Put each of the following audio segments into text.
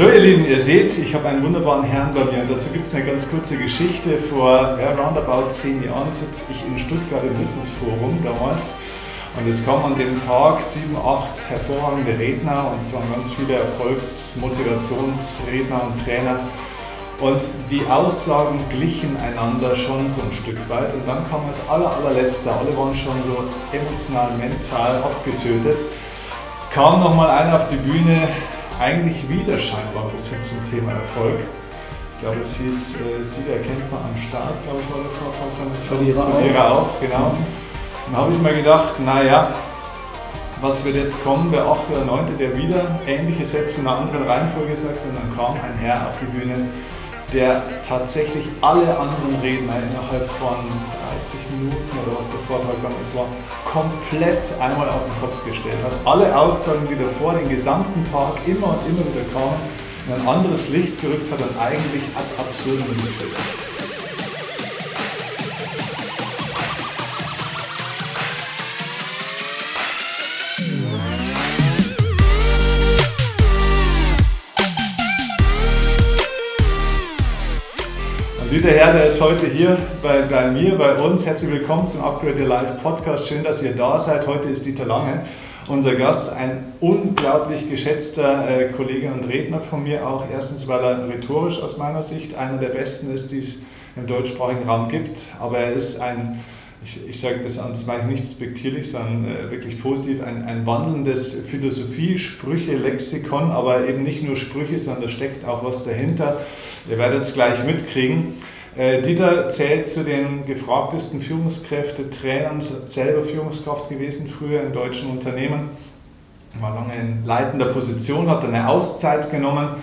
So, ihr Lieben, ihr seht, ich habe einen wunderbaren Herrn bei mir. Und dazu gibt es eine ganz kurze Geschichte. Vor ja, roundabout zehn Jahren sitze ich in Stuttgart im Business Forum damals. Und es kamen an dem Tag sieben, acht hervorragende Redner und es waren ganz viele Erfolgsmotivationsredner und Trainer. Und die Aussagen glichen einander schon so ein Stück weit. Und dann kam das aller, allerletzte, alle waren schon so emotional, mental abgetötet, kam nochmal einer auf die Bühne, eigentlich wieder scheinbar ein bisschen zum Thema Erfolg. Ich glaube, es hieß, äh, Sieger erkennt man am Start, glaube ich, war der Vortrag. Verlierer, Verlierer auch. auch, genau. Dann habe ich mir gedacht, naja, was wird jetzt kommen? Der 8. oder 9., der wieder ähnliche Sätze in einer anderen Reihenfolge sagt und dann kam ein Herr auf die Bühne, der tatsächlich alle anderen Redner innerhalb von 30 Minuten oder was der Vortrag dann ist, war, komplett einmal auf den Kopf gestellt hat. Alle Aussagen, die davor den gesamten Tag immer und immer wieder kamen, in ein anderes Licht gerückt hat und eigentlich ad absurdum geführt hat. Dieser Herr, der ist heute hier bei, bei, mir, bei uns. Herzlich willkommen zum Upgrade Your Life Podcast. Schön, dass ihr da seid. Heute ist Dieter Lange, unser Gast, ein unglaublich geschätzter äh, Kollege und Redner von mir auch. Erstens, weil er rhetorisch aus meiner Sicht einer der besten ist, die es im deutschsprachigen Raum gibt. Aber er ist ein ich, ich sage das, das meine ich nicht despektierlich, sondern äh, wirklich positiv, ein, ein wandelndes Philosophie-Sprüche-Lexikon, aber eben nicht nur Sprüche, sondern da steckt auch was dahinter. Ihr werdet es gleich mitkriegen. Äh, Dieter zählt zu den gefragtesten Führungskräfte-Trainern, selber Führungskraft gewesen, früher in deutschen Unternehmen, war lange in leitender Position, hat eine Auszeit genommen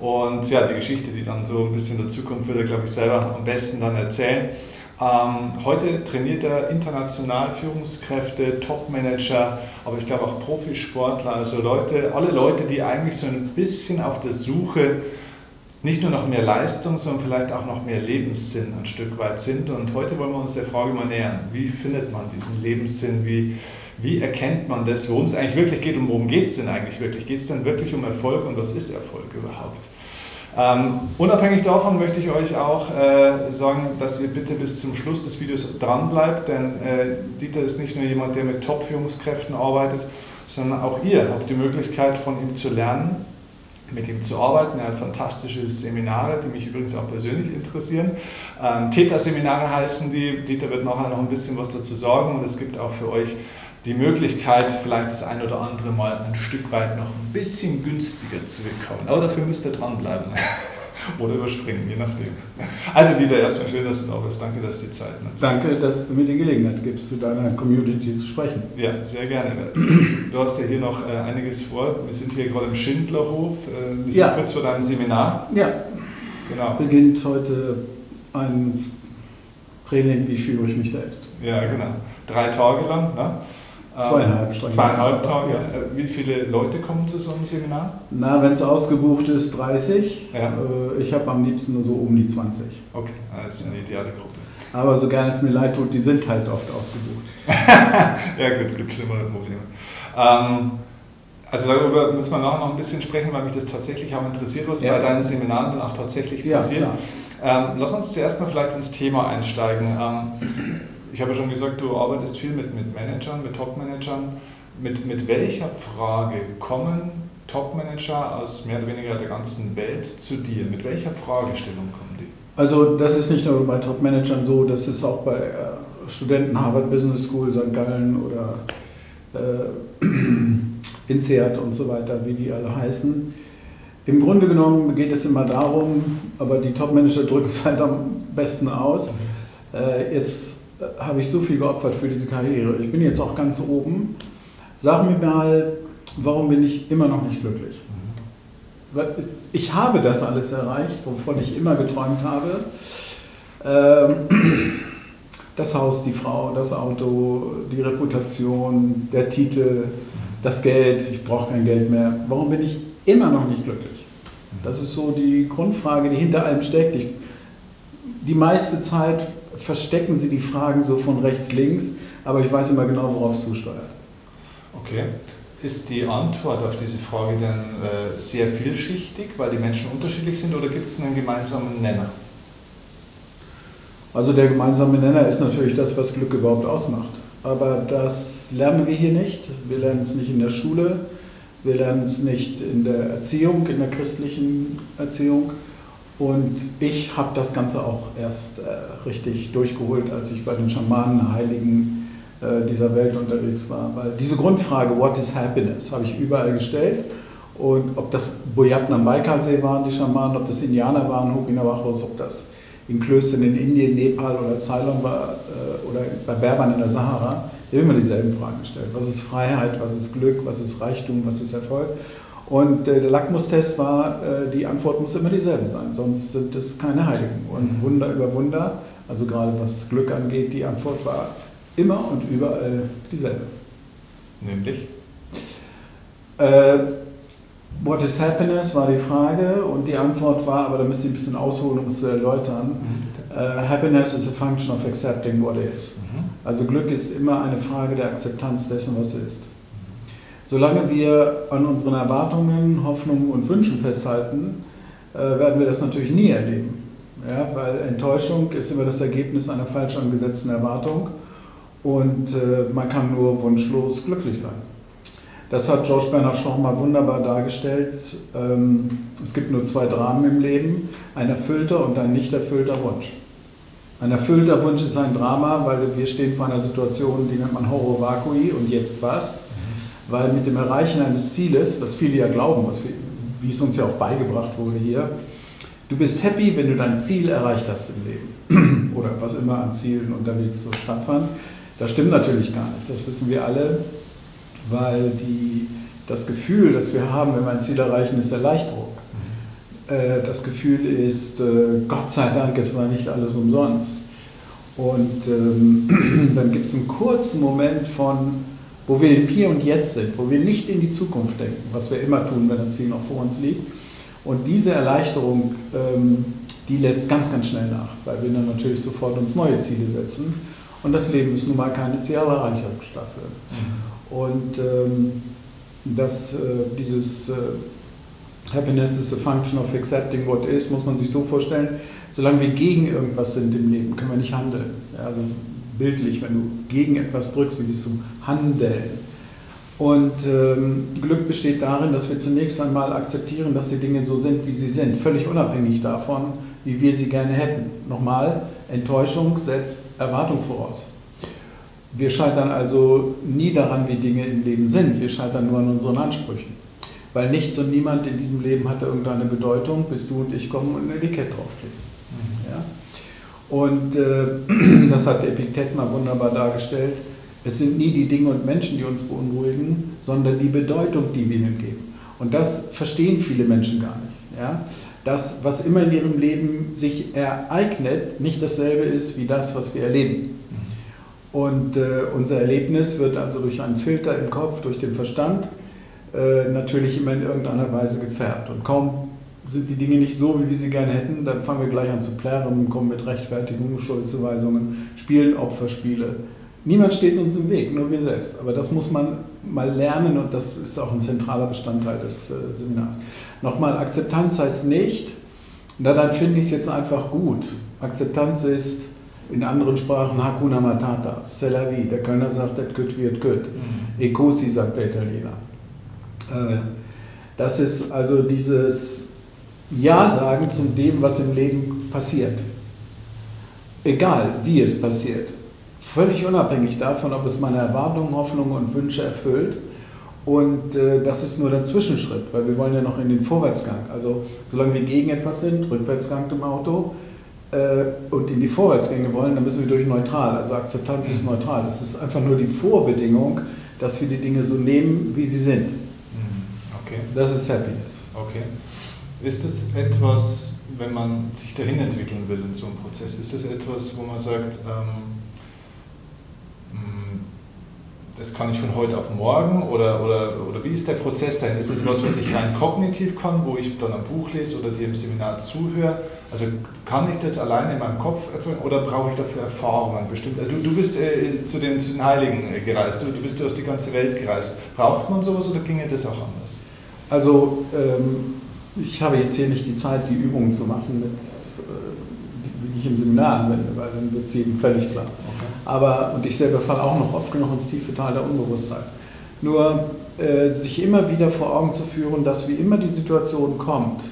und ja, die Geschichte, die dann so ein bisschen dazukommt, wird er, glaube ich, selber am besten dann erzählen. Ähm, heute trainiert er international Führungskräfte, Topmanager, aber ich glaube auch Profisportler, also Leute, alle Leute, die eigentlich so ein bisschen auf der Suche nicht nur nach mehr Leistung, sondern vielleicht auch nach mehr Lebenssinn ein Stück weit sind. Und heute wollen wir uns der Frage mal nähern, wie findet man diesen Lebenssinn, wie, wie erkennt man das, worum es eigentlich wirklich geht und worum geht es denn eigentlich wirklich? Geht es denn wirklich um Erfolg und was ist Erfolg überhaupt? Ähm, unabhängig davon möchte ich euch auch äh, sagen, dass ihr bitte bis zum Schluss des Videos dran bleibt, denn äh, Dieter ist nicht nur jemand, der mit Top-Führungskräften arbeitet, sondern auch ihr habt die Möglichkeit von ihm zu lernen, mit ihm zu arbeiten. Er hat fantastische Seminare, die mich übrigens auch persönlich interessieren. Ähm, Täter-Seminare heißen die. Dieter wird nachher noch ein bisschen was dazu sagen und es gibt auch für euch die Möglichkeit, vielleicht das ein oder andere Mal ein Stück weit noch ein bisschen günstiger zu bekommen. Aber dafür müsst ihr dranbleiben. oder überspringen, je nachdem. Also Dieter, erstmal schön, dass du da bist. Danke, dass du die Zeit nimmst. Danke, dass du mir die Gelegenheit gibst, zu deiner Community zu sprechen. Ja, sehr gerne. Du hast ja hier noch äh, einiges vor. Wir sind hier gerade im Schindlerhof. Äh, wir sind ja. kurz vor deinem Seminar. Ja. Genau. Beginnt heute ein Training, wie führe ich mich selbst. Ja, genau. Drei Tage lang. Ne? Zweieinhalb Stunden. Zweieinhalb Tage. Ja. Äh, wie viele Leute kommen zu so einem Seminar? Na, wenn es ausgebucht ist, 30. Ja. Äh, ich habe am liebsten nur so um die 20. Okay, das ist eine ideale Gruppe. Aber so gerne es mir leid tut, die sind halt oft ausgebucht. ja gut, es gibt schlimmere Probleme. Ähm, also darüber müssen wir nachher noch ein bisschen sprechen, weil mich das tatsächlich auch interessiert, was ja. bei deinen Seminaren dann auch tatsächlich passiert. Ja, ähm, lass uns zuerst mal vielleicht ins Thema einsteigen. Ähm, ich habe ja schon gesagt, du arbeitest viel mit, mit Managern, mit Top-Managern. Mit, mit welcher Frage kommen Top-Manager aus mehr oder weniger der ganzen Welt zu dir? Mit welcher Fragestellung kommen die? Also das ist nicht nur bei Top-Managern so, das ist auch bei äh, Studenten Harvard Business School, St. Gallen oder äh, INSEAD und so weiter, wie die alle heißen. Im Grunde genommen geht es immer darum, aber die Top-Manager drücken es halt am besten aus. Mhm. Äh, jetzt habe ich so viel geopfert für diese Karriere. Ich bin jetzt auch ganz oben. Sag mir mal, warum bin ich immer noch nicht glücklich? Ich habe das alles erreicht, wovon ich immer geträumt habe. Ähm, das Haus, die Frau, das Auto, die Reputation, der Titel, das Geld, ich brauche kein Geld mehr. Warum bin ich immer noch nicht glücklich? Das ist so die Grundfrage, die hinter allem steckt. Ich, die meiste Zeit verstecken sie die Fragen so von rechts, links, aber ich weiß immer genau, worauf es zusteuert. Okay. ist die Antwort auf diese Frage dann äh, sehr vielschichtig, weil die Menschen unterschiedlich sind, oder gibt es einen gemeinsamen Nenner? Also der gemeinsame Nenner ist natürlich das, was Glück überhaupt ausmacht. Aber das lernen wir hier nicht. Wir lernen es nicht in der Schule, wir lernen es nicht in der Erziehung, in der christlichen Erziehung. Und ich habe das Ganze auch erst äh, richtig durchgeholt, als ich bei den Schamanen, Heiligen äh, dieser Welt unterwegs war. Weil diese Grundfrage, what is happiness, habe ich überall gestellt. Und ob das Boyatten am Baikalsee waren, die Schamanen, ob das Indianer waren, hoch in der Wachos, ob das in Klöstern in Indien, Nepal oder Ceylon war, äh, oder bei Berbern in der Sahara, immer dieselben Fragen gestellt. Was ist Freiheit, was ist Glück, was ist Reichtum, was ist Erfolg? Und äh, der Lackmustest war, äh, die Antwort muss immer dieselbe sein, sonst sind es keine Heiligen. Und mhm. Wunder über Wunder, also gerade was Glück angeht, die Antwort war immer und überall dieselbe. Nämlich? Äh, What is happiness war die Frage und die Antwort war, aber da müsst ihr ein bisschen ausholen, um es zu erläutern. Mhm. Uh, happiness is a function of accepting what is. Mhm. Also Glück ist immer eine Frage der Akzeptanz dessen, was ist. Solange wir an unseren Erwartungen, Hoffnungen und Wünschen festhalten, äh, werden wir das natürlich nie erleben. Ja, weil Enttäuschung ist immer das Ergebnis einer falsch angesetzten Erwartung und äh, man kann nur wunschlos glücklich sein. Das hat George Bernard Shaw mal wunderbar dargestellt. Ähm, es gibt nur zwei Dramen im Leben, ein erfüllter und ein nicht erfüllter Wunsch. Ein erfüllter Wunsch ist ein Drama, weil wir stehen vor einer Situation, die nennt man Horror Vacui und jetzt was? Weil mit dem Erreichen eines Zieles, was viele ja glauben, was wir, wie es uns ja auch beigebracht wurde hier, du bist happy, wenn du dein Ziel erreicht hast im Leben. Oder was immer an Zielen unterwegs so stattfand. Das stimmt natürlich gar nicht, das wissen wir alle, weil die, das Gefühl, das wir haben, wenn wir ein Ziel erreichen, ist Erleichterung. Mhm. Äh, das Gefühl ist, äh, Gott sei Dank, es war nicht alles umsonst. Und ähm, dann gibt es einen kurzen Moment von wo wir im Hier und Jetzt sind, wo wir nicht in die Zukunft denken, was wir immer tun, wenn das Ziel noch vor uns liegt. Und diese Erleichterung, ähm, die lässt ganz, ganz schnell nach, weil wir dann natürlich sofort uns neue Ziele setzen. Und das Leben ist nun mal keine Zielerreichungsstaffel. Mhm. Und ähm, das, äh, dieses äh, Happiness is a function of accepting what is, muss man sich so vorstellen, solange wir gegen irgendwas sind im Leben, können wir nicht handeln. Ja, also bildlich, wenn du gegen etwas drückst, wie dies zum Handeln. Und ähm, Glück besteht darin, dass wir zunächst einmal akzeptieren, dass die Dinge so sind, wie sie sind, völlig unabhängig davon, wie wir sie gerne hätten. Nochmal, Enttäuschung setzt Erwartung voraus. Wir scheitern also nie daran, wie Dinge im Leben sind, wir scheitern nur an unseren Ansprüchen. Weil nichts und niemand in diesem Leben hat irgendeine Bedeutung, bis du und ich kommen und ein Etikett draufkleben. Und äh, das hat Epiktet mal wunderbar dargestellt. Es sind nie die Dinge und Menschen, die uns beunruhigen, sondern die Bedeutung, die wir ihnen geben. Und das verstehen viele Menschen gar nicht. Ja? Das, was immer in ihrem Leben sich ereignet, nicht dasselbe ist wie das, was wir erleben. Und äh, unser Erlebnis wird also durch einen Filter im Kopf, durch den Verstand, äh, natürlich immer in irgendeiner Weise gefärbt. Und kaum sind die Dinge nicht so, wie wir sie gerne hätten, dann fangen wir gleich an zu plärren, kommen mit Rechtfertigungen, Schuldzuweisungen, spielen Opferspiele. Niemand steht uns im Weg, nur wir selbst. Aber das muss man mal lernen und das ist auch ein zentraler Bestandteil des äh, Seminars. Nochmal, Akzeptanz heißt nicht, na dann finde ich es jetzt einfach gut. Akzeptanz ist in anderen Sprachen Hakuna Matata, c'est la vie. Der Kölner sagt, das gut wird gut. Mhm. E così, sagt der Italiener. Äh, das ist also dieses ja sagen zu dem, was im Leben passiert. Egal, wie es passiert. Völlig unabhängig davon, ob es meine Erwartungen, Hoffnungen und Wünsche erfüllt. Und äh, das ist nur der Zwischenschritt, weil wir wollen ja noch in den Vorwärtsgang. Also solange wir gegen etwas sind, Rückwärtsgang im Auto, äh, und in die Vorwärtsgänge wollen, dann müssen wir durch neutral. Also Akzeptanz ist neutral. Das ist einfach nur die Vorbedingung, dass wir die Dinge so nehmen, wie sie sind. Mhm. Okay. Das ist Happiness. Okay. Ist das etwas, wenn man sich dahin entwickeln will in so einem Prozess, ist das etwas, wo man sagt, ähm, mm, das kann ich von heute auf morgen oder, oder, oder wie ist der Prozess dahin? Ist das etwas, was ich rein kognitiv kann, wo ich dann ein Buch lese oder dir im Seminar zuhöre? Also kann ich das alleine in meinem Kopf erzeugen oder brauche ich dafür Erfahrungen? Bestimmt, also du, du bist äh, zu, den, zu den Heiligen äh, gereist, du, du bist durch die ganze Welt gereist. Braucht man sowas oder ginge das auch anders? Also ähm, ich habe jetzt hier nicht die Zeit, die Übungen zu machen, mit, äh, die ich im Seminar anwende, weil dann wird es jedem völlig klar. Aber, und ich selber falle auch noch oft genug ins tiefe Tal der Unbewusstheit. Nur äh, sich immer wieder vor Augen zu führen, dass wie immer die Situation kommt,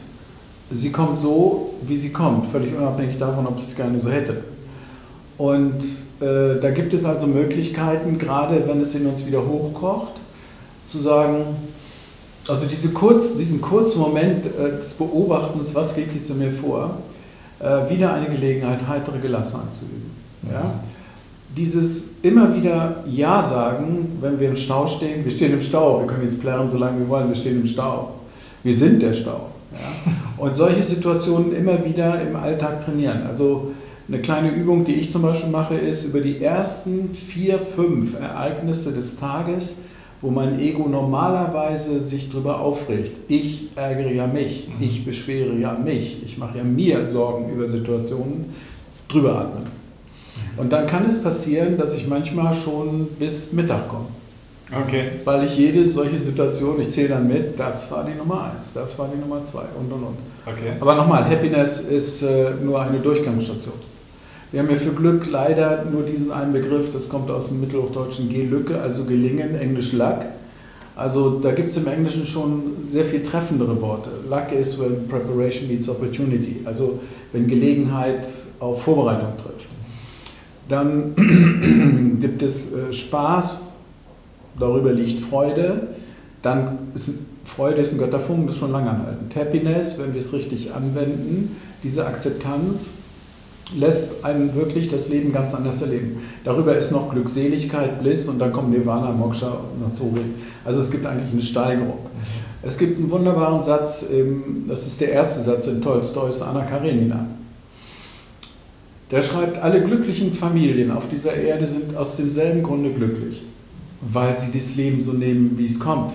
sie kommt so, wie sie kommt, völlig unabhängig davon, ob sie es gerne so hätte. Und äh, da gibt es also Möglichkeiten, gerade wenn es in uns wieder hochkocht, zu sagen, also diese kurz, diesen kurzen Moment äh, des Beobachtens, was geht jetzt in mir vor, äh, wieder eine Gelegenheit, heitere Gelassenheit zu üben. Ja? Mhm dieses immer wieder Ja sagen, wenn wir im Stau stehen, wir stehen im Stau, wir können jetzt plärren, solange wir wollen, wir stehen im Stau. Wir sind der Stau. Ja? Und solche Situationen immer wieder im Alltag trainieren. Also eine kleine Übung, die ich zum Beispiel mache, ist über die ersten vier, fünf Ereignisse des Tages, wo mein Ego normalerweise sich darüber aufregt. Ich ärgere ja mich, mhm. ich beschwere ja mich, ich mache ja mir Sorgen über Situationen, drüber atmen. Und dann kann es passieren, dass ich manchmal schon bis Mittag komme. Okay. Weil ich jede solche Situation, ich zähle dann mit, das war die Nummer eins, das war die Nummer zwei und und und. Okay. Aber nochmal, Happiness ist äh, nur eine Durchgangsstation. Wir haben ja für Glück leider nur diesen einen Begriff, das kommt aus dem mittelhochdeutschen G-Lücke, also gelingen, Englisch Luck. Also da gibt es im Englischen schon sehr viel treffendere Worte. Luck is when preparation meets opportunity, also wenn Gelegenheit auf Vorbereitung trifft. Dann gibt es äh, Spaß, darüber liegt Freude. Dann ist Freude ist ein Götterfunken, das ist schon lange anhaltend. Happiness, wenn wir es richtig anwenden, diese Akzeptanz lässt einen wirklich das Leben ganz anders erleben. Darüber ist noch Glückseligkeit, Bliss und dann kommt Nirvana, Moksha, Nasuri. Also es gibt eigentlich eine Steigerung. Es gibt einen wunderbaren Satz, das ist der erste Satz in Tolstois Anna Karenina. Der schreibt, alle glücklichen Familien auf dieser Erde sind aus demselben Grunde glücklich, weil sie das Leben so nehmen, wie es kommt.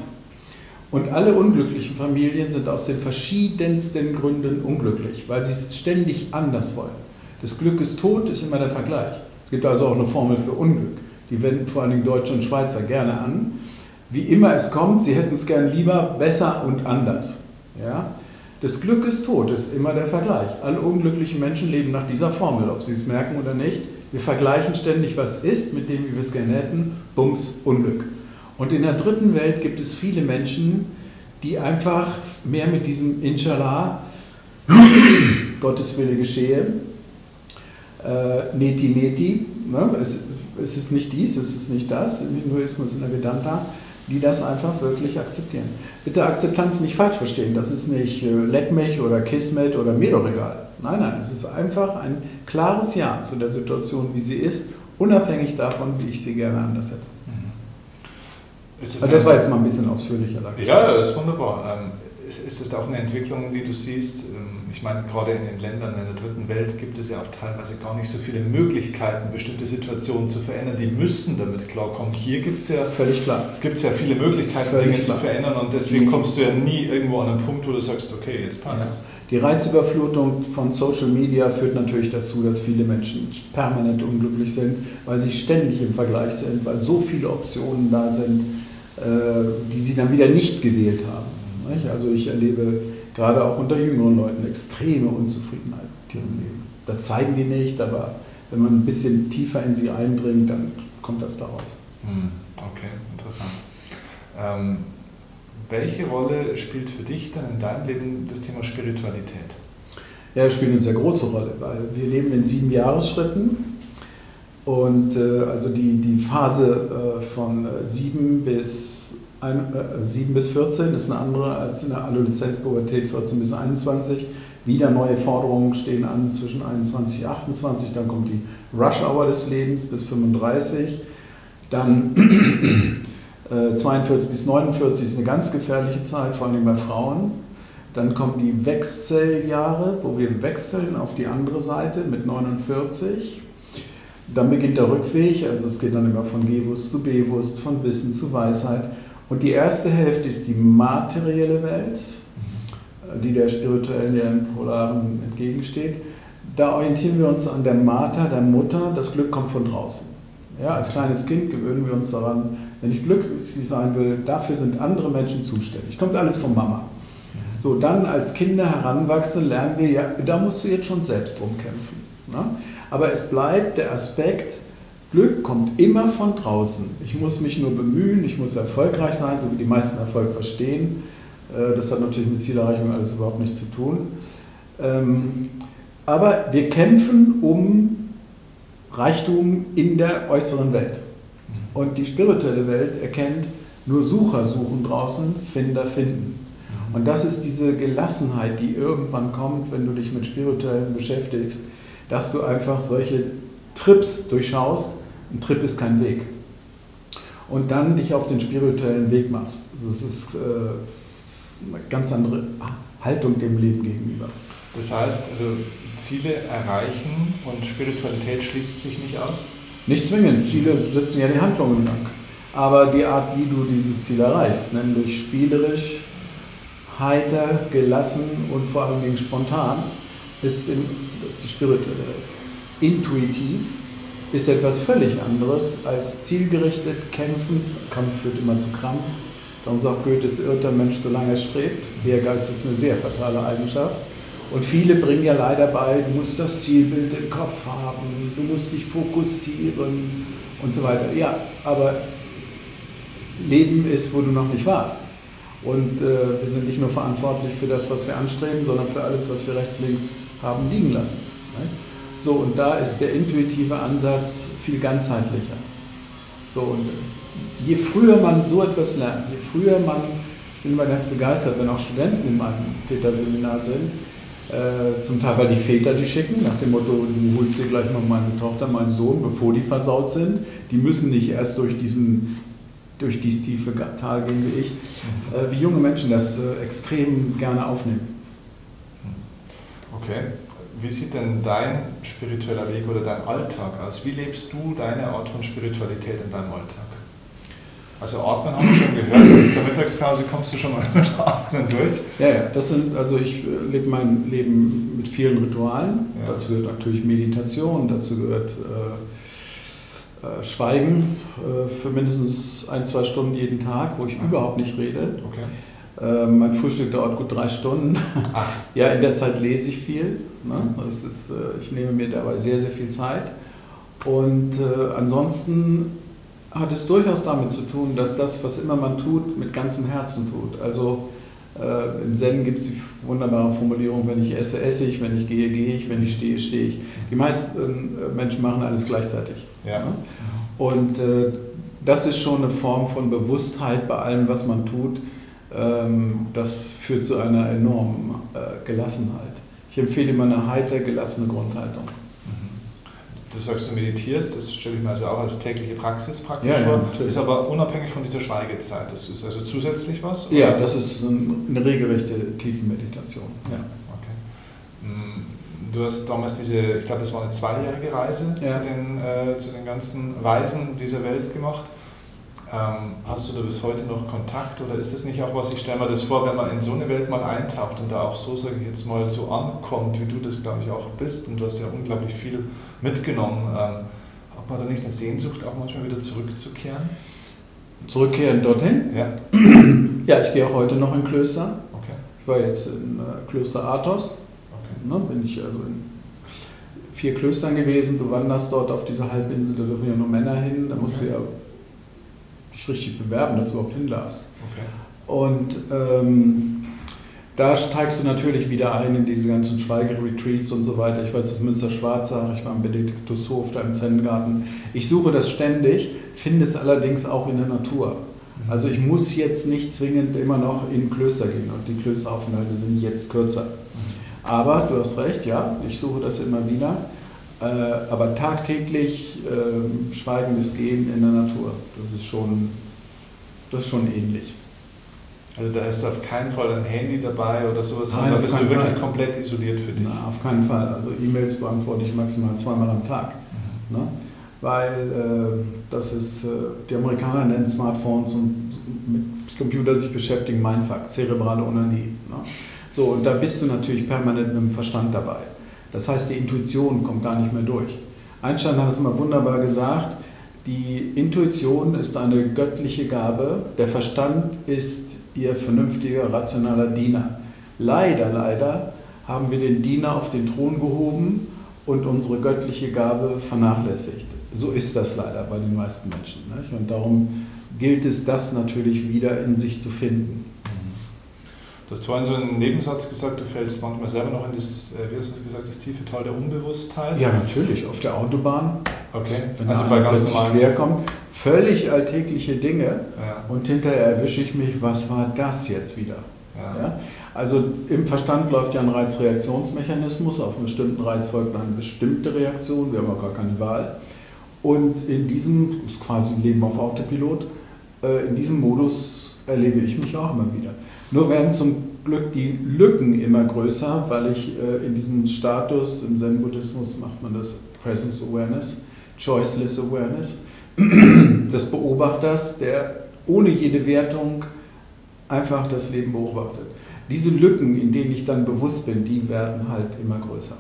Und alle unglücklichen Familien sind aus den verschiedensten Gründen unglücklich, weil sie es ständig anders wollen. Das Glück ist tot, ist immer der Vergleich. Es gibt also auch eine Formel für Unglück. Die wenden vor allem Deutsche und Schweizer gerne an. Wie immer es kommt, sie hätten es gern lieber, besser und anders. Ja? Das Glück ist tot, ist immer der Vergleich. Alle unglücklichen Menschen leben nach dieser Formel, ob sie es merken oder nicht. Wir vergleichen ständig, was ist, mit dem, wie wir es gerne hätten. Bums, Unglück. Und in der dritten Welt gibt es viele Menschen, die einfach mehr mit diesem Inshallah, Gottes Wille geschehe, äh, Neti Neti, ne? es, es ist nicht dies, es ist nicht das, im Hinduismus in der Vedanta, die das einfach wirklich akzeptieren. Bitte Akzeptanz nicht falsch verstehen. Das ist nicht äh, leck mich oder kismet oder mir doch egal. Nein, nein, es ist einfach ein klares Ja zu der Situation, wie sie ist, unabhängig davon, wie ich sie gerne anders hätte. Mhm. Also das war jetzt mal ein bisschen ausführlicher. Ja, das ist wunderbar. Ähm, ist das auch eine Entwicklung, die du siehst? Ähm, ich meine, gerade in den Ländern in der dritten Welt gibt es ja auch teilweise gar nicht so viele Möglichkeiten, bestimmte Situationen zu verändern. Die müssen damit klarkommen. Hier gibt es ja, Völlig klar. Gibt's ja viele Möglichkeiten, Völlig Dinge klar. zu verändern und deswegen kommst du ja nie irgendwo an einen Punkt, wo du sagst, okay, jetzt passt. Ja. Die Reizüberflutung von Social Media führt natürlich dazu, dass viele Menschen permanent unglücklich sind, weil sie ständig im Vergleich sind, weil so viele Optionen da sind, äh, die sie dann wieder nicht gewählt haben. Also ich erlebe gerade auch unter jüngeren Leuten extreme Unzufriedenheit mit ihrem Leben. Das zeigen die nicht, aber wenn man ein bisschen tiefer in sie eindringt, dann kommt das daraus. Hm, okay, interessant. Ähm, welche Rolle spielt für dich dann in deinem Leben das Thema Spiritualität? Ja, es spielt eine sehr große Rolle, weil wir leben in sieben Jahresschritten und äh, also die, die Phase äh, von äh, sieben bis ein, äh, 7 bis 14 ist eine andere als in der Adoleszenzpubertät 14 bis 21. Wieder neue Forderungen stehen an zwischen 21 und 28. Dann kommt die Rush-Hour des Lebens bis 35. Dann äh, 42 bis 49 ist eine ganz gefährliche Zeit, vor allem bei Frauen. Dann kommen die Wechseljahre, wo wir wechseln auf die andere Seite mit 49. Dann beginnt der Rückweg, also es geht dann immer von Gewusst zu Bewusst, von Wissen zu Weisheit. Und die erste Hälfte ist die materielle Welt, die der spirituellen, der polaren entgegensteht. Da orientieren wir uns an der Mater, der Mutter. Das Glück kommt von draußen. Ja, als kleines Kind gewöhnen wir uns daran, wenn ich glücklich sein will, dafür sind andere Menschen zuständig. Kommt alles von Mama. So, dann als Kinder heranwachsen, lernen wir, ja, da musst du jetzt schon selbst drum kämpfen. Ne? Aber es bleibt der Aspekt, Glück kommt immer von draußen. Ich muss mich nur bemühen, ich muss erfolgreich sein, so wie die meisten Erfolg verstehen. Äh, das hat natürlich mit Zielerreichung alles überhaupt nichts zu tun. Ähm, aber wir kämpfen um Reichtum in der äußeren Welt. Und die spirituelle Welt erkennt, nur Sucher suchen draußen, Finder finden. Und das ist diese Gelassenheit, die irgendwann kommt, wenn du dich mit Spirituellen beschäftigst, dass du einfach solche Trips durchschaust. Ein Trip ist kein Weg. Und dann dich auf den spirituellen Weg machst. Das ist, äh, eine ganz andere Haltung dem Leben gegenüber. Das heißt, also Ziele erreichen und Spiritualität schließt sich nicht aus? Nicht zwingend. Ziele setzen ja die Handlungen in Gang. Aber die Art, wie du dieses Ziel erreichst, nämlich spielerisch, heiter, gelassen und vor allen Dingen spontan, ist, das ist die spirituelle. Intuitiv ist etwas völlig anderes als zielgerichtet kämpfen. Kampf führt immer zu Krampf. Darum sagt Goethe, es irrt der Mensch, solange er strebt. Ehrgeiz ist eine sehr fatale Eigenschaft. Und viele bringen ja leider bei, du musst das Zielbild im Kopf haben, du musst dich fokussieren und so weiter. Ja, aber Leben ist, wo du noch nicht warst. Und äh, wir sind nicht nur verantwortlich für das, was wir anstreben, sondern für alles, was wir rechts, links haben liegen lassen. Ne? So, und da ist der intuitive Ansatz viel ganzheitlicher. So, und je früher man so etwas lernt, je früher man, ich bin immer ganz begeistert, wenn auch Studenten in meinem Täterseminar sind, äh, zum Teil, weil die Väter die schicken, nach dem Motto, du holst dir gleich mal meine Tochter, meinen Sohn, bevor die versaut sind. Die müssen nicht erst durch diesen durch dieses tiefe Tal gehen wie ich, äh, wie junge Menschen das äh, extrem gerne aufnehmen. Okay. Wie sieht denn dein spiritueller Weg oder dein Alltag aus? Wie lebst du deine Art von Spiritualität in deinem Alltag? Also Atmen haben wir schon gehört, bis zur Mittagspause kommst du schon mal mit Atmen durch. Ja, ja, das sind, also ich äh, lebe mein Leben mit vielen Ritualen. Ja. Dazu gehört natürlich Meditation, dazu gehört äh, äh, Schweigen äh, für mindestens ein, zwei Stunden jeden Tag, wo ich mhm. überhaupt nicht rede. Okay. Äh, mein Frühstück dauert gut drei Stunden. Ach. Ja, in der Zeit lese ich viel. Ne? Das ist, äh, ich nehme mir dabei sehr, sehr viel Zeit. Und äh, ansonsten hat es durchaus damit zu tun, dass das, was immer man tut, mit ganzem Herzen tut. Also äh, Im Zen gibt es die wunderbare Formulierung, wenn ich esse, esse ich, wenn ich gehe, gehe ich, wenn ich stehe, stehe ich. Die meisten äh, Menschen machen alles gleichzeitig. Ja. Und äh, das ist schon eine Form von Bewusstheit bei allem, was man tut. Ähm, das führt zu einer enormen äh, Gelassenheit. Ich empfehle immer eine heiter, gelassene Grundhaltung. Du sagst, du meditierst, das stelle ich mir also auch als tägliche Praxis praktisch ja, vor. Ja, ist aber unabhängig von dieser Schweigezeit. Das ist also zusätzlich was? Oder? Ja, das ist eine regelrechte Tiefenmeditation. Ja. Okay. Hm, du hast damals diese, ich glaube, es war eine zweijährige Reise ja. zu, den, äh, zu den ganzen Reisen dieser Welt gemacht. Ähm, hast du da bis heute noch Kontakt oder ist es nicht auch was, ich stelle mir das vor, wenn man in so eine Welt mal eintaucht und da auch so, sage ich jetzt mal, so ankommt, wie du das, glaube ich, auch bist und du hast ja unglaublich viel mitgenommen, ähm, hat man da nicht eine Sehnsucht, auch manchmal wieder zurückzukehren? Zurückkehren dorthin? Ja. ja, ich gehe auch heute noch in Klöster. Okay. Ich war jetzt in äh, Klöster Athos. Okay. Ne, bin ich also in vier Klöstern gewesen. Du wanderst dort auf dieser Halbinsel, da dürfen ja nur Männer hin. Da musst okay. du ja dich richtig bewerben, dass du überhaupt hin darfst. Okay. Und ähm, da steigst du natürlich wieder ein in diese ganzen Schweigeretreats und so weiter. Ich war jetzt in Münster-Schwarzach, ich war im Benediktushof, da im Zen-Garten. Ich suche das ständig, finde es allerdings auch in der Natur. Mhm. Also ich muss jetzt nicht zwingend immer noch in Klöster gehen und die Klösteraufenthalte sind jetzt kürzer. Mhm. Aber du hast recht, ja, ich suche das immer wieder. Äh, aber tagtäglich äh, schweigendes Gehen in der Natur, das ist schon, das ist schon ähnlich. Also da ist auf keinen Fall ein Handy dabei oder sowas, Nein, sondern bist du wirklich Fall. komplett isoliert für dich? Na, auf keinen Fall. Also E-Mails beantworte ich maximal zweimal am Tag. Mhm. Ne? weil äh, das ist, äh, die Amerikaner nennen Smartphones und mit Computer sich beschäftigen, mein Fakt, zerebrale Onanie. Ne? So, und da bist du natürlich permanent mit dem Verstand dabei. Das heißt, die Intuition kommt gar nicht mehr durch. Einstein hat es mal wunderbar gesagt, die Intuition ist eine göttliche Gabe, der Verstand ist ihr vernünftiger, rationaler Diener. Leider, leider haben wir den Diener auf den Thron gehoben und unsere göttliche Gabe vernachlässigt. So ist das leider bei den meisten Menschen. Nicht? Und darum gilt es, das natürlich wieder in sich zu finden. Du hast vorhin so einen Nebensatz gesagt, du fällst manchmal selber noch in das, äh, wie hast du gesagt, das tiefe Tal der Unbewusstheit. Ja, natürlich, auf der Autobahn. Okay, wenn also bei ganz normalen querkommt, völlig alltägliche Dinge ja. und hinterher erwische ich mich, was war das jetzt wieder? Ja. ja. Also im Verstand läuft ja ein Reizreaktionsmechanismus, auf einen bestimmten Reiz folgt eine bestimmte Reaktion, wir haben auch gar keine Wahl. Und in diesem, das ist quasi Leben auf Autopilot, äh, in diesem Modus erlebe ich mich auch immer wieder. Nur werden zum Glück die Lücken immer größer, weil ich äh, in diesem Status, im Zen-Buddhismus macht man das Presence Awareness, Choiceless Awareness, des Beobachters, der ohne jede Wertung einfach das Leben beobachtet. Diese Lücken, in denen ich dann bewusst bin, die werden halt immer größer.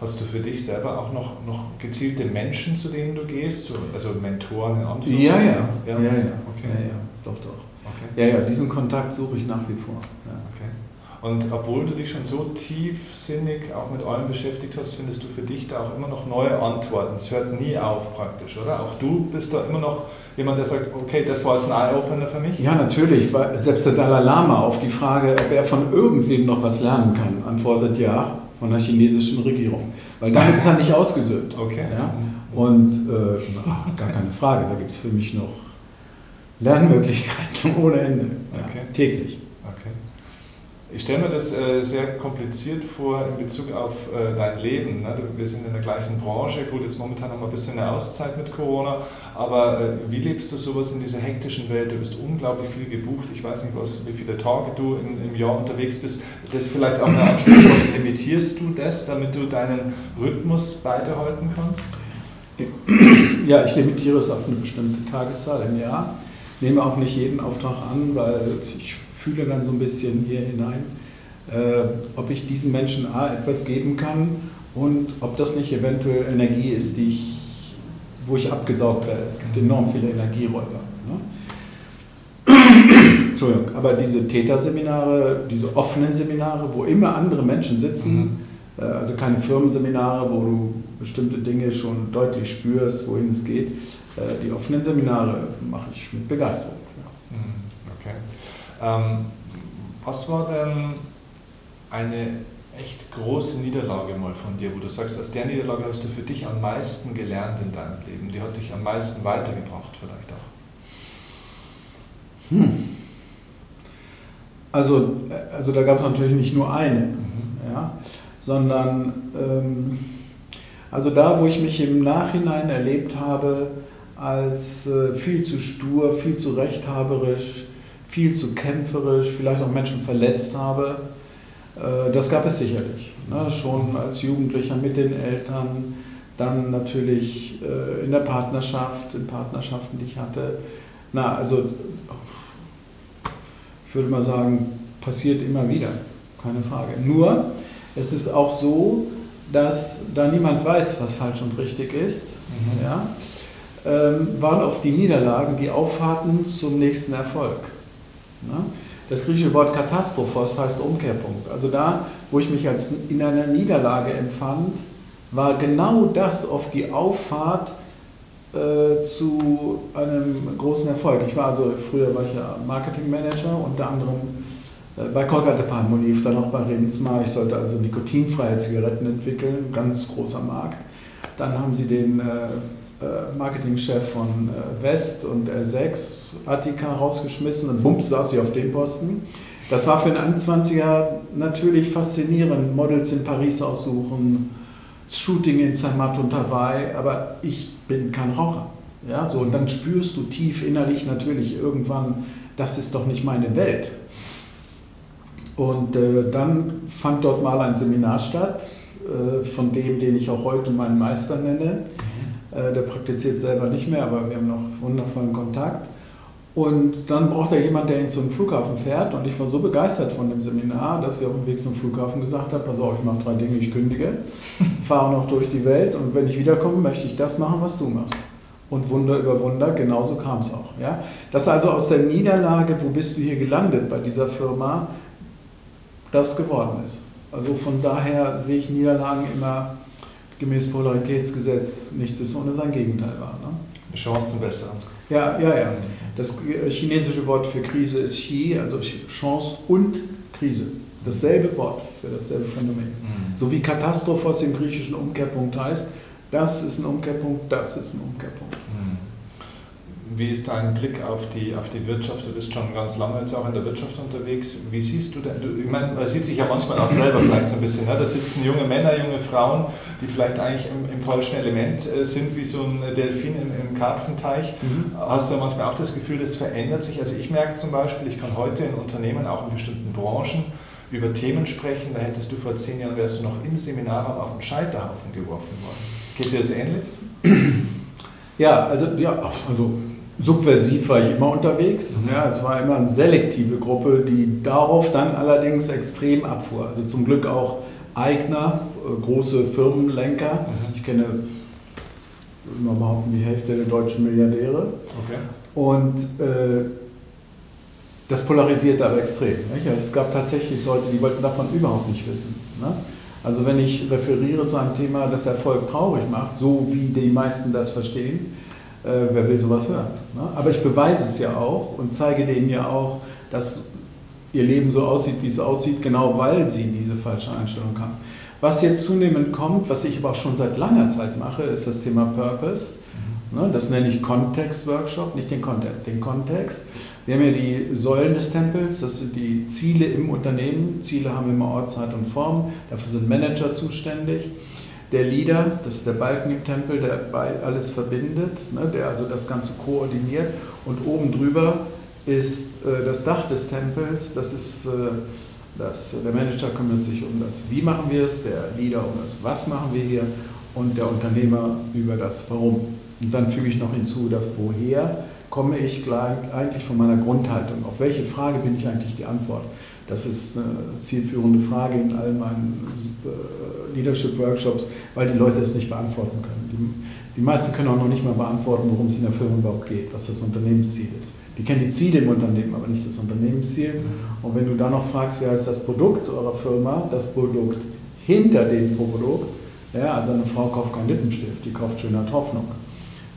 Hast du für dich selber auch noch, noch gezielte Menschen, zu denen du gehst? Also Mentoren in Anführungszeichen? Ja, ja. ja. ja, ja. Okay. ja, ja. Doch, doch. Okay. Ja, ja, diesen Kontakt suche ich nach wie vor. Ja. Okay. Und obwohl du dich schon so tiefsinnig auch mit allem beschäftigt hast, findest du für dich da auch immer noch neue Antworten. Es hört nie auf praktisch, oder? Auch du bist da immer noch jemand, der sagt, okay, das war jetzt ein Eye-Opener für mich? Ja, natürlich. Weil selbst der Dalai Lama auf die Frage, ob er von irgendwem noch was lernen kann, antwortet ja von der chinesischen Regierung. Weil damit ist er nicht ausgesöhnt. Okay. Ja? Und äh, gar keine Frage, da gibt es für mich noch Lernmöglichkeiten ohne Ende. Ja, okay. Täglich. Ich stelle mir das äh, sehr kompliziert vor in Bezug auf äh, dein Leben. Ne? Wir sind in der gleichen Branche. Gut, jetzt momentan haben wir ein bisschen eine Auszeit mit Corona. Aber äh, wie lebst du sowas in dieser hektischen Welt? Du bist unglaublich viel gebucht. Ich weiß nicht, was, wie viele Tage du in, im Jahr unterwegs bist. Das ist vielleicht auch eine Ansprechung. Limitierst du das, damit du deinen Rhythmus beibehalten kannst? Ja, ich limitiere es auf eine bestimmte Tageszahl im Jahr. Nehme auch nicht jeden Auftrag an, weil ich fühle dann so ein bisschen hier hinein, äh, ob ich diesen Menschen A, etwas geben kann und ob das nicht eventuell Energie ist, die ich, wo ich abgesaugt werde. Es gibt enorm viele Energieräuber. Ne? Entschuldigung, aber diese Täterseminare, diese offenen Seminare, wo immer andere Menschen sitzen, mhm. äh, also keine Firmenseminare, wo du bestimmte Dinge schon deutlich spürst, wohin es geht, die offenen Seminare mache ich mit Begeisterung. Ja. Mhm. Okay. Ähm, was war denn eine echt große Niederlage mal von dir, wo du sagst, aus der Niederlage hast du für dich am meisten gelernt in deinem Leben, die hat dich am meisten weitergebracht vielleicht auch? Hm. Also, also da gab es natürlich nicht nur eine, mhm. ja, sondern ähm, also da, wo ich mich im Nachhinein erlebt habe als äh, viel zu stur, viel zu rechthaberisch, viel zu kämpferisch, vielleicht auch Menschen verletzt habe. Äh, das gab es sicherlich. Ne? Schon als Jugendlicher mit den Eltern, dann natürlich äh, in der Partnerschaft, in Partnerschaften, die ich hatte. Na, also ich würde mal sagen, passiert immer wieder, keine Frage. Nur, es ist auch so, dass da niemand weiß, was falsch und richtig ist. Mhm. Ja? Ähm, waren oft die Niederlagen die Auffahrten zum nächsten Erfolg. Ne? Das griechische Wort Katastrophos heißt Umkehrpunkt. Also da, wo ich mich als in einer Niederlage empfand, war genau das oft die Auffahrt äh, zu einem großen Erfolg. Ich war also, früher war ich ja Marketingmanager, unter anderem äh, bei Colgate Palmolive, dann auch bei Remsmar. Ich sollte also nikotinfreie Zigaretten entwickeln, ganz großer Markt. Dann haben sie den äh, Marketingchef von äh, West und R6, Attika, rausgeschmissen und bums saß sie auf dem Posten. Das war für einen 21er natürlich faszinierend. Models in Paris aussuchen, Shooting in Zermatt und Hawaii, aber ich bin kein Raucher. Ja, so, und dann spürst du tief innerlich natürlich irgendwann, das ist doch nicht meine Welt. Und äh, dann fand dort mal ein Seminar statt, äh, von dem, den ich auch heute meinen Meister nenne. Äh, der praktiziert selber nicht mehr, aber wir haben noch wundervollen Kontakt. Und dann braucht er jemanden, der ihn zum Flughafen fährt. Und ich war so begeistert von dem Seminar, dass ich auf dem Weg zum Flughafen gesagt habe, pass auf, ich mache drei Dinge, ich kündige, fahre noch durch die Welt und wenn ich wiederkomme, möchte ich das machen, was du machst. Und Wunder über Wunder, genauso kam es auch. Ja? Dass also aus der Niederlage, wo bist du hier gelandet bei dieser Firma, das geworden ist. Also von daher sehe ich Niederlagen immer gemäß Polaritätsgesetz nichts ist ohne sein Gegenteil war. Ne? Chance zum Besseren. Ja, ja, ja. Das chinesische Wort für Krise ist Xi, also Chance und Krise. Dasselbe Wort für dasselbe Phänomen. Mhm. So wie Katastrophos im griechischen Umkehrpunkt heißt, das ist ein Umkehrpunkt, das ist ein Umkehrpunkt. Wie ist dein Blick auf die, auf die Wirtschaft? Du bist schon ganz lange jetzt auch in der Wirtschaft unterwegs. Wie siehst du denn, du, ich meine, man sieht sich ja manchmal auch selber vielleicht so ein bisschen, ne? da sitzen junge Männer, junge Frauen, die vielleicht eigentlich im, im falschen Element äh, sind, wie so ein Delfin im, im Karpfenteich. Mhm. Hast du manchmal auch das Gefühl, das verändert sich? Also ich merke zum Beispiel, ich kann heute in Unternehmen, auch in bestimmten Branchen, über Themen sprechen, da hättest du vor zehn Jahren, wärst du noch im Seminarraum auf den Scheiterhaufen geworfen worden. Geht dir das ähnlich? Ja, also, ja, also subversiv war ich immer unterwegs. Mhm. Ja, es war immer eine selektive Gruppe, die darauf dann allerdings extrem abfuhr. Also zum Glück auch Eigner, äh, große Firmenlenker. Mhm. Ich kenne immer behaupten die Hälfte der deutschen Milliardäre. Okay. Und äh, das polarisierte aber extrem. Nicht? Es gab tatsächlich Leute, die wollten davon überhaupt nicht wissen. Ne? Also wenn ich referiere zu einem Thema, das Erfolg traurig macht, so wie die meisten das verstehen, äh, wer will sowas hören? Ne? Aber ich beweise es ja auch und zeige denen ja auch, dass ihr Leben so aussieht, wie es aussieht, genau weil sie diese falsche Einstellung haben. Was jetzt zunehmend kommt, was ich aber auch schon seit langer Zeit mache, ist das Thema Purpose. Mhm. Ne? Das nenne ich Kontext-Workshop, nicht den Content, den Kontext. Wir haben ja die Säulen des Tempels, das sind die Ziele im Unternehmen. Ziele haben immer Ort, Zeit und Form, dafür sind Manager zuständig. Der Leader, das ist der Balken im Tempel, der alles verbindet, ne, der also das Ganze koordiniert. Und oben drüber ist äh, das Dach des Tempels, das ist, äh, das, der Manager kümmert sich um das Wie machen wir es, der Leader um das Was machen wir hier und der Unternehmer über das Warum. Und dann füge ich noch hinzu, das Woher komme ich eigentlich von meiner Grundhaltung? Auf welche Frage bin ich eigentlich die Antwort? Das ist eine zielführende Frage in all meinen äh, Leadership-Workshops, weil die Leute es nicht beantworten können. Die, die meisten können auch noch nicht mal beantworten, worum es in der Firma überhaupt geht, was das Unternehmensziel ist. Die kennen die Ziele im Unternehmen, aber nicht das Unternehmensziel. Und wenn du dann noch fragst, wer heißt das Produkt eurer Firma, das Produkt hinter dem Produkt, ja, also eine Frau kauft keinen Lippenstift, die kauft Schönheit Hoffnung.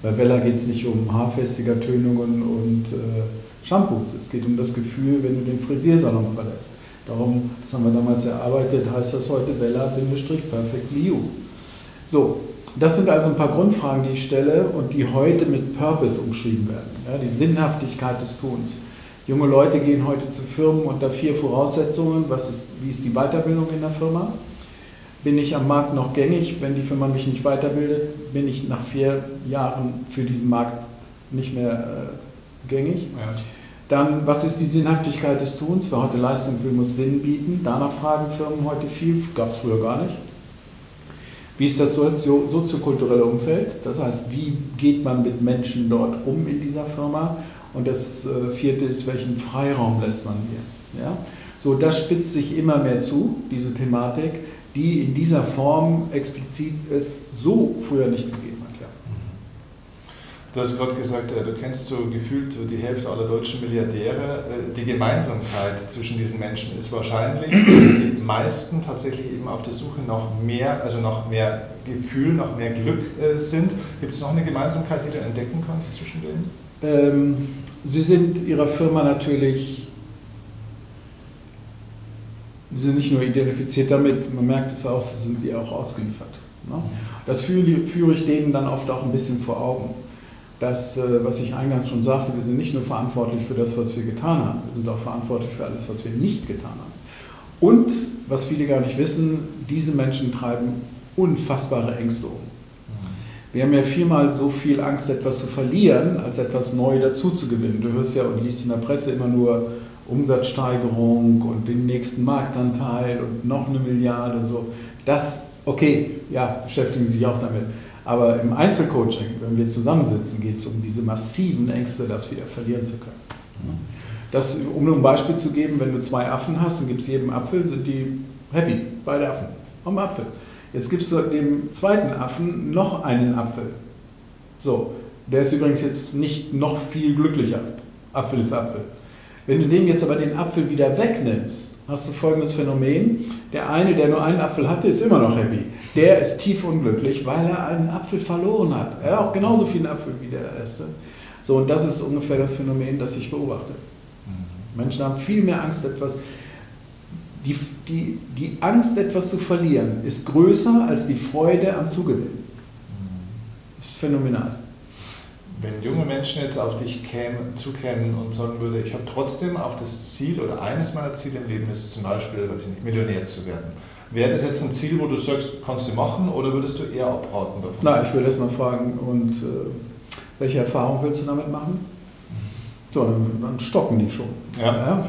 Bei Bella geht es nicht um haarfestiger Tönungen und äh, Shampoos. Es geht um das Gefühl, wenn du den Frisiersalon verlässt. Darum, das haben wir damals erarbeitet, heißt das heute Bella-Perfectly You. So, das sind also ein paar Grundfragen, die ich stelle und die heute mit Purpose umschrieben werden. Ja, die Sinnhaftigkeit des Tuns. Junge Leute gehen heute zu Firmen unter vier Voraussetzungen. Was ist, wie ist die Weiterbildung in der Firma? bin ich am Markt noch gängig. Wenn die Firma mich nicht weiterbildet, bin ich nach vier Jahren für diesen Markt nicht mehr äh, gängig. Ja. Dann, was ist die Sinnhaftigkeit des Tuns? Wer heute Leistung will, muss Sinn bieten. Danach fragen Firmen heute viel, gab es früher gar nicht. Wie ist das soziokulturelle Umfeld? Das heißt, wie geht man mit Menschen dort um in dieser Firma? Und das äh, vierte ist, welchen Freiraum lässt man hier? Ja? So, das spitzt sich immer mehr zu, diese Thematik die in dieser Form explizit es so früher nicht gegeben. Du hast gerade gesagt, äh, du kennst so gefühlt so die Hälfte aller deutschen Milliardäre. Äh, die Gemeinsamkeit zwischen diesen Menschen ist wahrscheinlich, dass die meisten tatsächlich eben auf der Suche nach mehr, also nach mehr Gefühl, nach mehr Glück äh, sind. Gibt es noch eine Gemeinsamkeit, die du entdecken kannst zwischen denen? Ähm, sie sind ihrer Firma natürlich die sind nicht nur identifiziert damit, man merkt es auch, sie sind die auch ausgeliefert. Ne? Das führe, führe ich denen dann oft auch ein bisschen vor Augen. Das, äh, was ich eingangs schon sagte, wir sind nicht nur verantwortlich für das, was wir getan haben, wir sind auch verantwortlich für alles, was wir nicht getan haben. Und, was viele gar nicht wissen, diese Menschen treiben unfassbare Ängste um. Wir haben ja viermal so viel Angst, etwas zu verlieren, als etwas neu dazu zu gewinnen. Du hörst ja und liest in der Presse immer nur, Umsatzsteigerung und den nächsten Marktanteil und noch eine Milliarde. So. Das, okay, ja, beschäftigen Sie sich auch damit. Aber im Einzelcoaching, wenn wir zusammensitzen, geht es um diese massiven Ängste, das wieder verlieren zu können. Das, um nur ein Beispiel zu geben, wenn du zwei Affen hast und gibst jedem Apfel, sind die happy, beide Affen, am Apfel. Jetzt gibst du dem zweiten Affen noch einen Apfel. So, der ist übrigens jetzt nicht noch viel glücklicher. Apfel ist Apfel. Wenn du dem jetzt aber den Apfel wieder wegnimmst, hast du folgendes Phänomen. Der eine, der nur einen Apfel hatte, ist immer noch happy. Der ist tief unglücklich, weil er einen Apfel verloren hat. Er hat auch genauso viele Apfel wie der erste. So, und das ist ungefähr das Phänomen, das ich beobachte. Mhm. Menschen haben viel mehr Angst, etwas. Die, die, die Angst, etwas zu verlieren, ist größer als die Freude am Zugewinnen. Mhm. Das ist phänomenal wenn junge Menschen jetzt auf dich kämen, zukämen und sagen würde, ich habe trotzdem auch das Ziel oder eines meiner Ziele im Leben ist zum Beispiel, weiß ich nicht, Millionär zu werden. Wäre das jetzt ein Ziel, wo du sagst, kannst du machen oder würdest du eher abraten davon? Na, ich würde erst mal fragen, und äh, welche Erfahrung willst du damit machen? So, dann, dann stocken die schon. Ja. ja.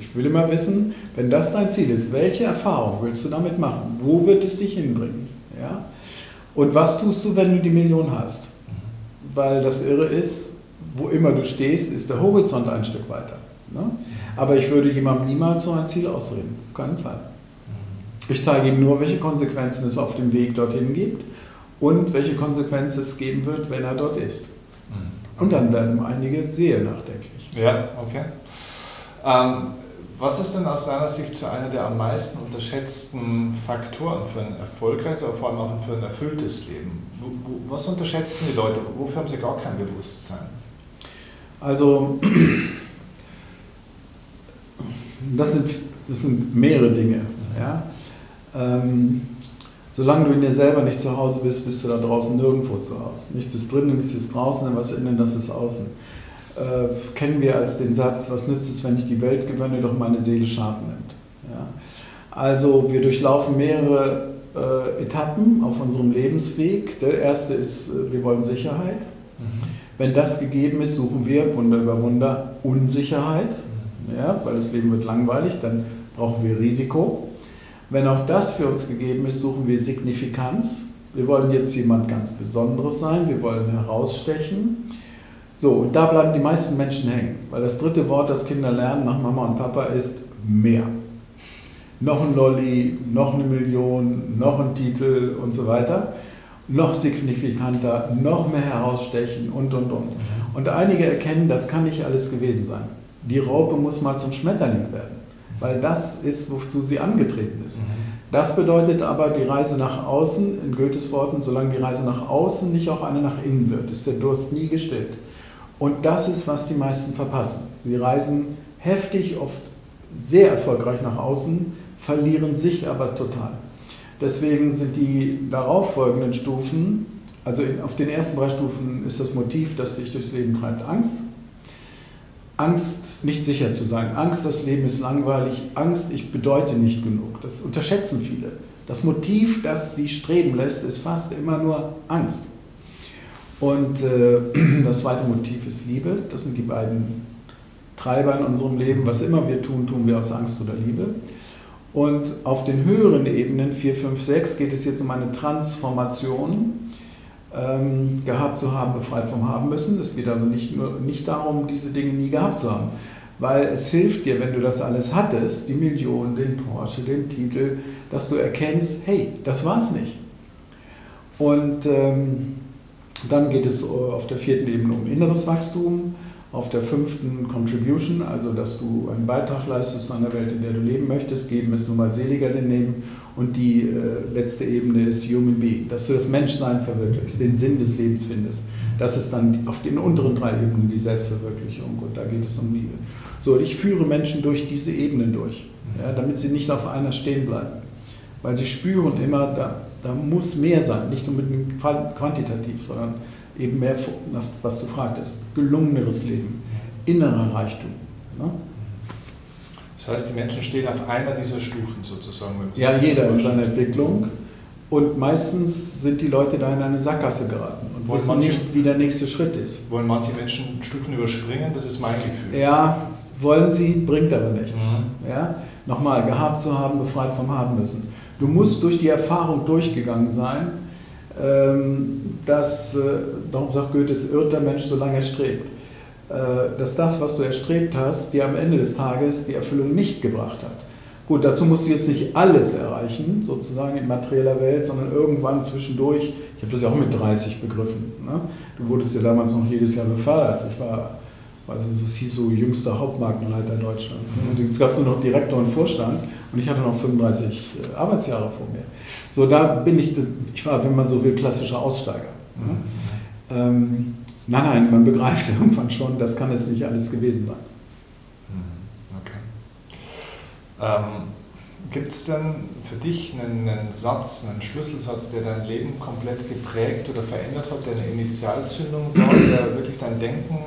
Ich will immer wissen, wenn das dein Ziel ist, welche Erfahrung willst du damit machen? Wo wird es dich hinbringen? Ja? Und was tust du, wenn du die Million hast? Weil das Irre ist, wo immer du stehst, ist der Horizont ein Stück weiter. Ne? Aber ich würde jemandem niemals so ein Ziel ausreden, auf keinen Fall. Ich zeige ihm nur, welche Konsequenzen es auf dem Weg dorthin gibt und welche Konsequenzen es geben wird, wenn er dort ist. Und dann werden einige sehr nachdenklich. Ja, okay. Ähm, was ist denn aus deiner Sicht so einer der am meisten unterschätzten Faktoren für ein erfolgreiches, aber vor allem auch für ein erfülltes Leben? Was unterschätzen die Leute? Wofür haben sie gar kein Bewusstsein? Also, das sind, das sind mehrere Dinge. Ja? Ähm, solange du in dir selber nicht zu Hause bist, bist du da draußen nirgendwo zu Hause. Nichts ist drinnen, nichts ist draußen, was innen, das ist außen äh, kennen wir als den Satz, was nützt es, wenn ich die Welt gewönne, doch meine Seele Schaden nimmt. Ja? Also wir durchlaufen mehrere äh, Etappen auf unserem Lebensweg. Der erste ist, äh, wir wollen Sicherheit. Mhm. Wenn das gegeben ist, suchen wir, Wunder über Wunder, Unsicherheit, mhm. ja, weil das Leben wird langweilig, dann brauchen wir Risiko. Wenn auch das für uns gegeben ist, suchen wir Signifikanz. Wir wollen jetzt jemand ganz Besonderes sein, wir wollen herausstechen. So, und da bleiben die meisten Menschen hängen, weil das dritte Wort, das Kinder lernen nach Mama und Papa, ist mehr. Noch ein Lolli, noch eine Million, noch ein Titel und so weiter. Noch signifikanter, noch mehr herausstechen und und und. Mhm. Und einige erkennen, das kann nicht alles gewesen sein. Die Raupe muss mal zum Schmetterling werden, weil das ist, wozu sie angetreten ist. Mhm. Das bedeutet aber die Reise nach außen, in Goethes Worten, solange die Reise nach außen nicht auch eine nach innen wird, ist der Durst nie gestillt. Und das ist, was die meisten verpassen. Sie reisen heftig, oft sehr erfolgreich nach außen, verlieren sich aber total. Deswegen sind die darauffolgenden Stufen, also auf den ersten drei Stufen ist das Motiv, das sich durchs Leben treibt, Angst. Angst, nicht sicher zu sein. Angst, das Leben ist langweilig. Angst, ich bedeute nicht genug. Das unterschätzen viele. Das Motiv, das sie streben lässt, ist fast immer nur Angst. Und äh, das zweite Motiv ist Liebe. Das sind die beiden Treiber in unserem Leben. Was immer wir tun, tun wir aus Angst oder Liebe. Und auf den höheren Ebenen, 4, 5, 6, geht es jetzt um eine Transformation, ähm, gehabt zu haben, befreit vom Haben müssen. Es geht also nicht, nur, nicht darum, diese Dinge nie gehabt zu haben. Weil es hilft dir, wenn du das alles hattest, die Millionen, den Porsche, den Titel, dass du erkennst, hey, das war's nicht. Und ähm, dann geht es äh, auf der vierten Ebene um inneres Wachstum, auf der fünften Contribution, also dass du einen Beitrag leistest zu einer Welt, in der du leben möchtest. Geben ist nun mal seliger denn nehmen. Und die äh, letzte Ebene ist Human Being, dass du das Menschsein verwirklichst, den Sinn des Lebens findest. Das ist dann auf den unteren drei Ebenen die Selbstverwirklichung und da geht es um Liebe. So, ich führe Menschen durch diese Ebenen durch, ja, damit sie nicht auf einer stehen bleiben. Weil sie spüren immer, da, da muss mehr sein, nicht unbedingt quantitativ, sondern eben mehr, nach was du fragtest, gelungeneres Leben, innerer Reichtum. Ne? Das heißt, die Menschen stehen auf einer dieser Stufen sozusagen. Ja, jeder in seiner Entwicklung. Und meistens sind die Leute da in eine Sackgasse geraten und wollen wissen manche, nicht, wie der nächste Schritt ist. Wollen manche Menschen Stufen überspringen? Das ist mein Gefühl. Ja, wollen sie, bringt aber nichts. Mhm. Ja? Nochmal, gehabt zu haben, befreit vom Haben müssen. Du musst durch die Erfahrung durchgegangen sein, ähm, dass, äh, darum sagt Goethe, es irrt der Mensch, solange er strebt, äh, dass das, was du erstrebt hast, dir am Ende des Tages die Erfüllung nicht gebracht hat. Gut, dazu musst du jetzt nicht alles erreichen, sozusagen in materieller Welt, sondern irgendwann zwischendurch, ich habe das ja auch mit 30 begriffen, ne? du wurdest ja damals noch jedes Jahr befördert. Ich war, also es hieß so jüngster Hauptmarkenleiter Deutschlands. Ne? Und jetzt gab es nur noch Direktor und Vorstand und ich hatte noch 35 äh, Arbeitsjahre vor mir. So, da bin ich, ich war, wenn man so will, klassischer Aussteiger. Ne? Mhm. Ähm, nein, nein, man begreift irgendwann schon, das kann es nicht alles gewesen sein. Ähm, Gibt es denn für dich einen, einen, Satz, einen Schlüsselsatz, der dein Leben komplett geprägt oder verändert hat, der eine Initialzündung war, der wirklich dein Denken,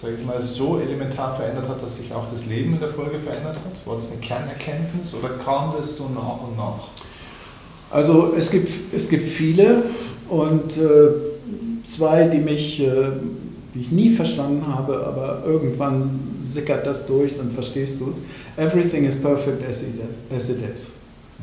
sage ich mal, so elementar verändert hat, dass sich auch das Leben in der Folge verändert hat? War das eine Kernerkenntnis oder kam das so nach und nach? Also es gibt, es gibt viele und äh, zwei, die mich, äh, die ich nie verstanden habe, aber irgendwann sickert das durch, dann verstehst du es. Everything is perfect as it, is.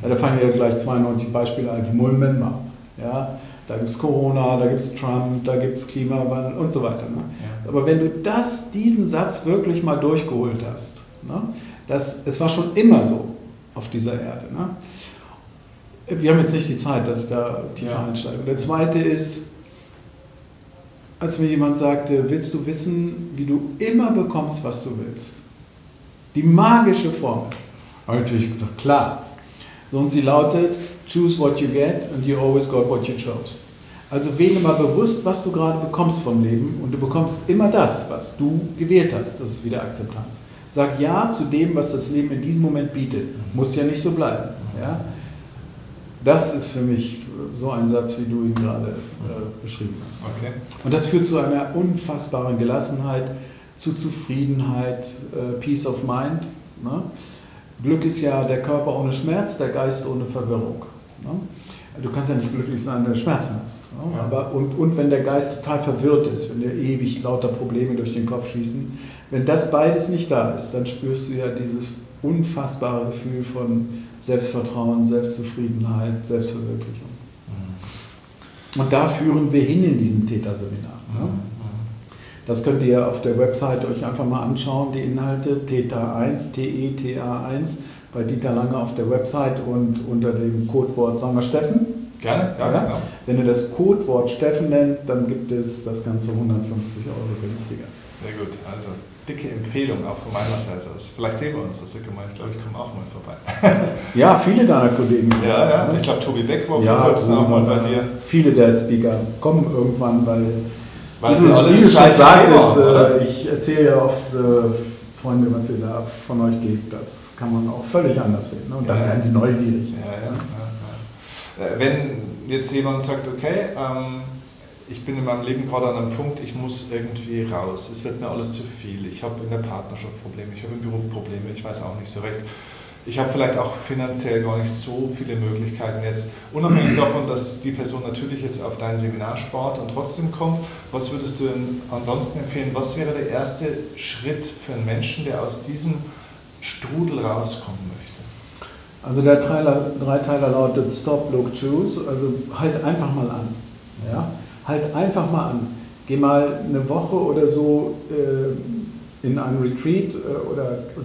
Ja, da fallen ja gleich 92 Beispiele ein. Moment mal. Ja, da gibt es Corona, da gibt es Trump, da gibt es Klimawandel und so weiter. Ne? Ja. Aber wenn du das, diesen Satz wirklich mal durchgeholt hast, ne? das, es war schon immer so auf dieser Erde. Ne? Wir haben jetzt nicht die Zeit, dass ich da tiefer ja. einsteige. Und der zweite ist, als mir jemand sagte, willst du wissen, wie du immer bekommst, was du willst? Die magische Formel. Habe ich natürlich gesagt, klar. So, und sie lautet, choose what you get and you always got what you chose. Also wähle mal bewusst, was du gerade bekommst vom Leben und du bekommst immer das, was du gewählt hast. Das ist wieder Akzeptanz. Sag Ja zu dem, was das Leben in diesem Moment bietet. Muss ja nicht so bleiben. Ja? Das ist für mich so ein Satz, wie du ihn gerade äh, beschrieben hast. Okay. Und das führt zu einer unfassbaren Gelassenheit, zu Zufriedenheit, äh, Peace of Mind. Ne? Glück ist ja der Körper ohne Schmerz, der Geist ohne Verwirrung. Ne? Du kannst ja nicht glücklich sein, wenn du Schmerzen hast. Ne? Aber, und, und wenn der Geist total verwirrt ist, wenn dir ewig lauter Probleme durch den Kopf schießen, wenn das beides nicht da ist, dann spürst du ja dieses unfassbare Gefühl von Selbstvertrauen, Selbstzufriedenheit, Selbstverwirklichung. Mhm. Und da führen wir hin in diesem Täterseminar. Ne? Mhm. Das könnt ihr auf der Website euch einfach mal anschauen, die Inhalte, Theta 1, T-E-T-A 1, bei Dieter Lange auf der Website und unter dem Codewort Sanger Steffen. Gerne, gerne. Ja? Ja. Wenn ihr das Codewort Steffen nennt, dann gibt es das Ganze 150 Euro günstiger. Sehr gut, also dicke Empfehlung auch von meiner Seite aus. Vielleicht sehen wir uns das Ich glaube, ich komme auch mal vorbei. ja, viele deiner Kollegen. Ja, ja. Ich glaube, Tobi Beck war ja, auch mal bei dir. Viele der Speaker kommen irgendwann, weil, weil wie du, wie du schon sagtest, äh, ich erzähle ja oft äh, Freunde, was ihr da von euch gebt. Das kann man auch völlig anders sehen. Ne? Und dann ja. werden die neugierig. Ja, ja, äh, Wenn jetzt jemand sagt, okay, ähm, ich bin in meinem Leben gerade an einem Punkt, ich muss irgendwie raus. Es wird mir alles zu viel. Ich habe in der Partnerschaft Probleme, ich habe im Beruf Probleme, ich weiß auch nicht so recht. Ich habe vielleicht auch finanziell gar nicht so viele Möglichkeiten jetzt. Unabhängig davon, dass die Person natürlich jetzt auf dein Seminar spart und trotzdem kommt, was würdest du ansonsten empfehlen? Was wäre der erste Schritt für einen Menschen, der aus diesem Strudel rauskommen möchte? Also der Dreiteiler lautet Stop, Look, Choose. Also halt einfach mal an. Ja? halt einfach mal an. Geh mal eine Woche oder so äh, in ein Retreat äh, oder